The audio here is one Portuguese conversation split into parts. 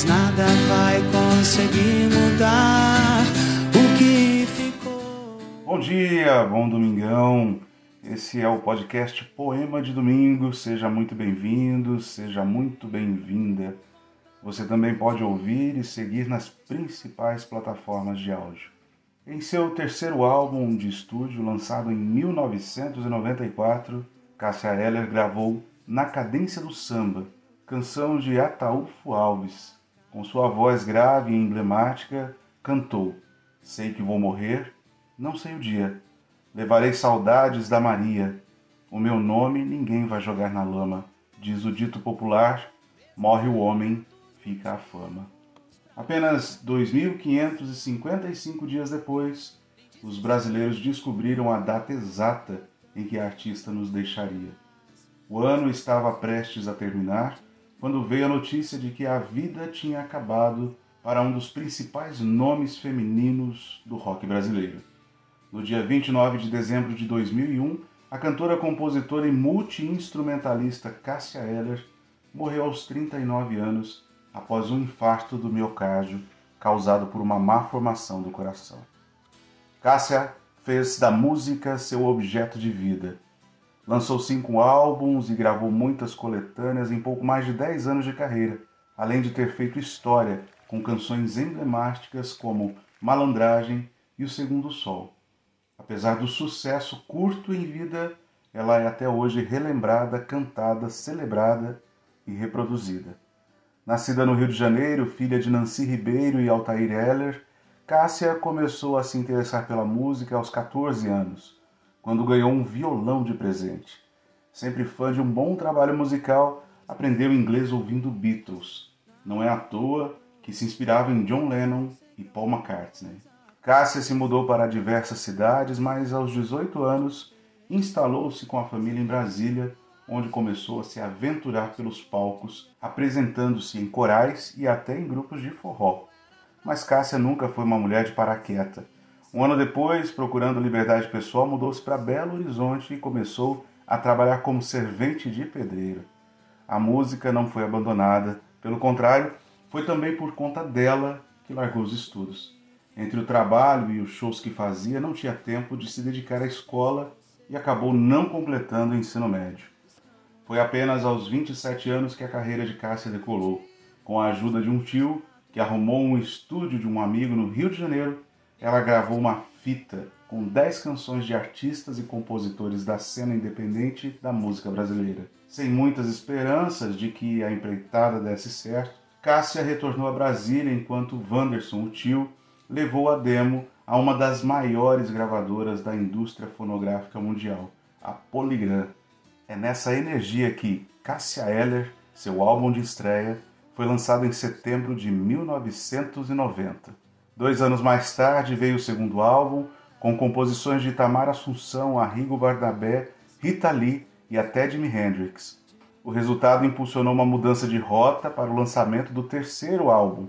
Mas nada vai conseguir mudar o que ficou. Bom dia, bom domingão. Esse é o podcast Poema de Domingo. Seja muito bem-vindo, seja muito bem-vinda. Você também pode ouvir e seguir nas principais plataformas de áudio. Em seu terceiro álbum de estúdio, lançado em 1994, Cássia Eller gravou Na Cadência do Samba, canção de Ataúfo Alves. Com sua voz grave e emblemática, cantou Sei que vou morrer, não sei o dia. Levarei saudades da Maria. O meu nome ninguém vai jogar na lama. Diz o dito popular: morre o homem, fica a fama. Apenas 2.555 dias depois, os brasileiros descobriram a data exata em que a artista nos deixaria. O ano estava prestes a terminar quando veio a notícia de que a vida tinha acabado para um dos principais nomes femininos do rock brasileiro. No dia 29 de dezembro de 2001, a cantora, compositora e multi-instrumentalista Cássia Eller morreu aos 39 anos após um infarto do miocárdio causado por uma má formação do coração. Cássia fez da música seu objeto de vida. Lançou cinco álbuns e gravou muitas coletâneas em pouco mais de dez anos de carreira, além de ter feito história com canções emblemáticas como Malandragem e O Segundo Sol. Apesar do sucesso curto em vida, ela é até hoje relembrada, cantada, celebrada e reproduzida. Nascida no Rio de Janeiro, filha de Nancy Ribeiro e Altair Heller, Cássia começou a se interessar pela música aos 14 anos, quando ganhou um violão de presente. Sempre fã de um bom trabalho musical, aprendeu inglês ouvindo Beatles. Não é à toa que se inspirava em John Lennon e Paul McCartney. Cássia se mudou para diversas cidades, mas aos 18 anos instalou-se com a família em Brasília, onde começou a se aventurar pelos palcos, apresentando-se em corais e até em grupos de forró mas Cássia nunca foi uma mulher de parar quieta. Um ano depois, procurando liberdade pessoal, mudou-se para Belo Horizonte e começou a trabalhar como servente de pedreiro. A música não foi abandonada, pelo contrário, foi também por conta dela que largou os estudos. Entre o trabalho e os shows que fazia, não tinha tempo de se dedicar à escola e acabou não completando o ensino médio. Foi apenas aos 27 anos que a carreira de Cássia decolou. Com a ajuda de um tio, que arrumou um estúdio de um amigo no Rio de Janeiro, ela gravou uma fita com 10 canções de artistas e compositores da cena independente da música brasileira. Sem muitas esperanças de que a empreitada desse certo, Cássia retornou a Brasília enquanto Wanderson, o tio, levou a demo a uma das maiores gravadoras da indústria fonográfica mundial, a Polygram. É nessa energia que Cássia Eller, seu álbum de estreia, foi lançado em setembro de 1990. Dois anos mais tarde veio o segundo álbum, com composições de Tamar Assunção, Arrigo Barnabé, Rita Lee e até Jimi Hendrix. O resultado impulsionou uma mudança de rota para o lançamento do terceiro álbum.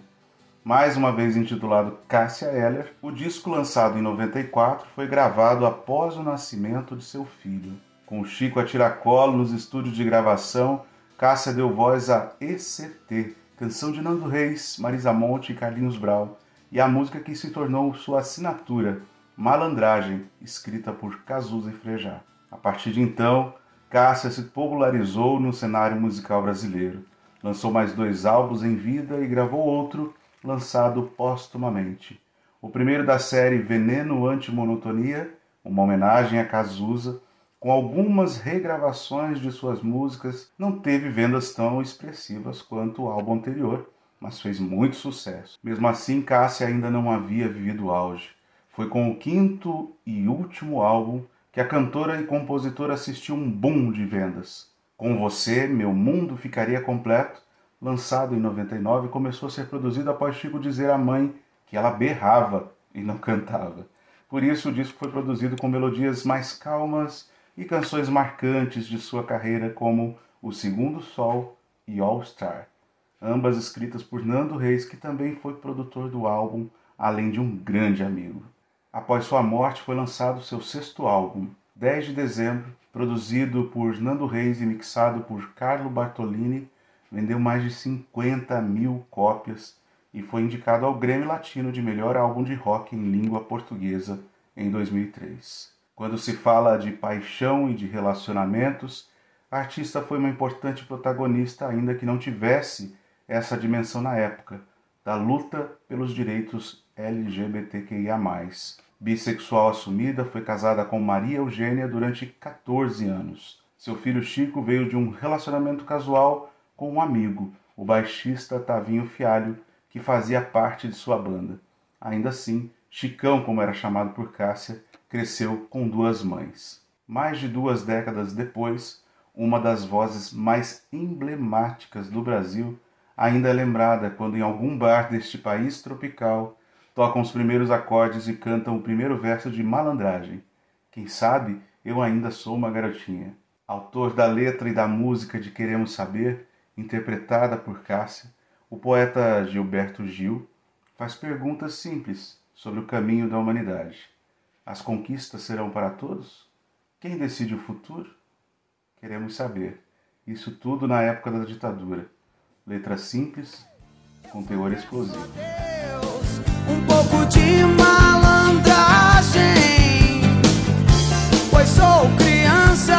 Mais uma vez intitulado Cássia Eller, o disco lançado em 94 foi gravado após o nascimento de seu filho. Com Chico a tiracolo nos estúdios de gravação, Cássia deu voz a ECT, canção de Nando Reis, Marisa Monte e Carlinhos Brau, e a música que se tornou sua assinatura, Malandragem, escrita por Cazuza e Frejá. A partir de então, Cássia se popularizou no cenário musical brasileiro. Lançou mais dois álbuns em vida e gravou outro, lançado póstumamente. O primeiro da série Veneno Antimonotonia, uma homenagem a Cazuza, com algumas regravações de suas músicas, não teve vendas tão expressivas quanto o álbum anterior, mas fez muito sucesso. Mesmo assim, Cássia ainda não havia vivido o auge. Foi com o quinto e último álbum que a cantora e compositora assistiu um boom de vendas. Com você, meu mundo ficaria completo, lançado em 99, começou a ser produzido após Chico dizer à mãe que ela berrava e não cantava. Por isso, o disco foi produzido com melodias mais calmas e canções marcantes de sua carreira, como O Segundo Sol e All Star, ambas escritas por Nando Reis, que também foi produtor do álbum, além de um grande amigo. Após sua morte, foi lançado seu sexto álbum, 10 de dezembro, produzido por Nando Reis e mixado por Carlo Bartolini, vendeu mais de 50 mil cópias e foi indicado ao Grêmio Latino de melhor álbum de rock em língua portuguesa em 2003. Quando se fala de paixão e de relacionamentos, a artista foi uma importante protagonista, ainda que não tivesse essa dimensão na época, da luta pelos direitos LGBTQIA. Bissexual assumida, foi casada com Maria Eugênia durante 14 anos. Seu filho Chico veio de um relacionamento casual com um amigo, o baixista Tavinho Fialho, que fazia parte de sua banda. Ainda assim, Chicão, como era chamado por Cássia, cresceu com duas mães. Mais de duas décadas depois, uma das vozes mais emblemáticas do Brasil ainda é lembrada quando em algum bar deste país tropical tocam os primeiros acordes e cantam o primeiro verso de Malandragem. Quem sabe eu ainda sou uma garotinha. Autor da letra e da música de Queremos Saber, interpretada por Cássia, o poeta Gilberto Gil faz perguntas simples sobre o caminho da humanidade. As conquistas serão para todos? Quem decide o futuro? Queremos saber. Isso tudo na época da ditadura. Letra simples, com teor explosivo um pouco de malandragem. Pois sou criança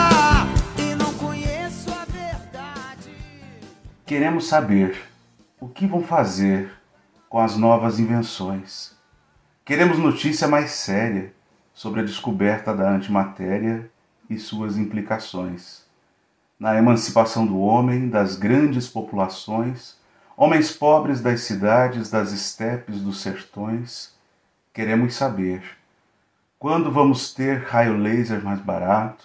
e não conheço a verdade. Queremos saber o que vão fazer com as novas invenções. Queremos notícia mais séria sobre a descoberta da antimatéria e suas implicações. Na emancipação do homem, das grandes populações, Homens pobres das cidades, das estepes, dos sertões, queremos saber quando vamos ter raio laser mais barato.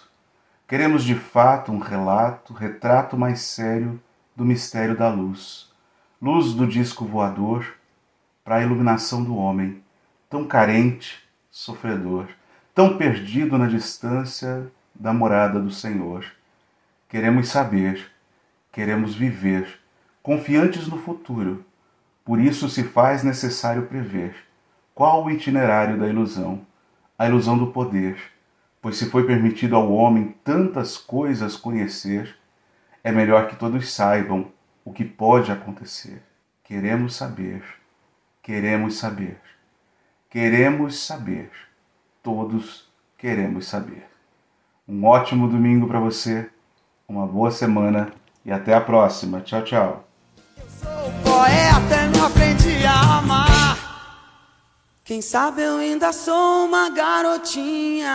Queremos de fato um relato, retrato mais sério do mistério da luz, luz do disco voador para a iluminação do homem, tão carente, sofredor, tão perdido na distância da morada do Senhor. Queremos saber, queremos viver. Confiantes no futuro. Por isso se faz necessário prever. Qual o itinerário da ilusão, a ilusão do poder, pois se foi permitido ao homem tantas coisas conhecer, é melhor que todos saibam o que pode acontecer. Queremos saber, queremos saber, queremos saber, todos queremos saber. Um ótimo domingo para você, uma boa semana e até a próxima. Tchau, tchau poeta e não aprendi a amar. Quem sabe eu ainda sou uma garotinha.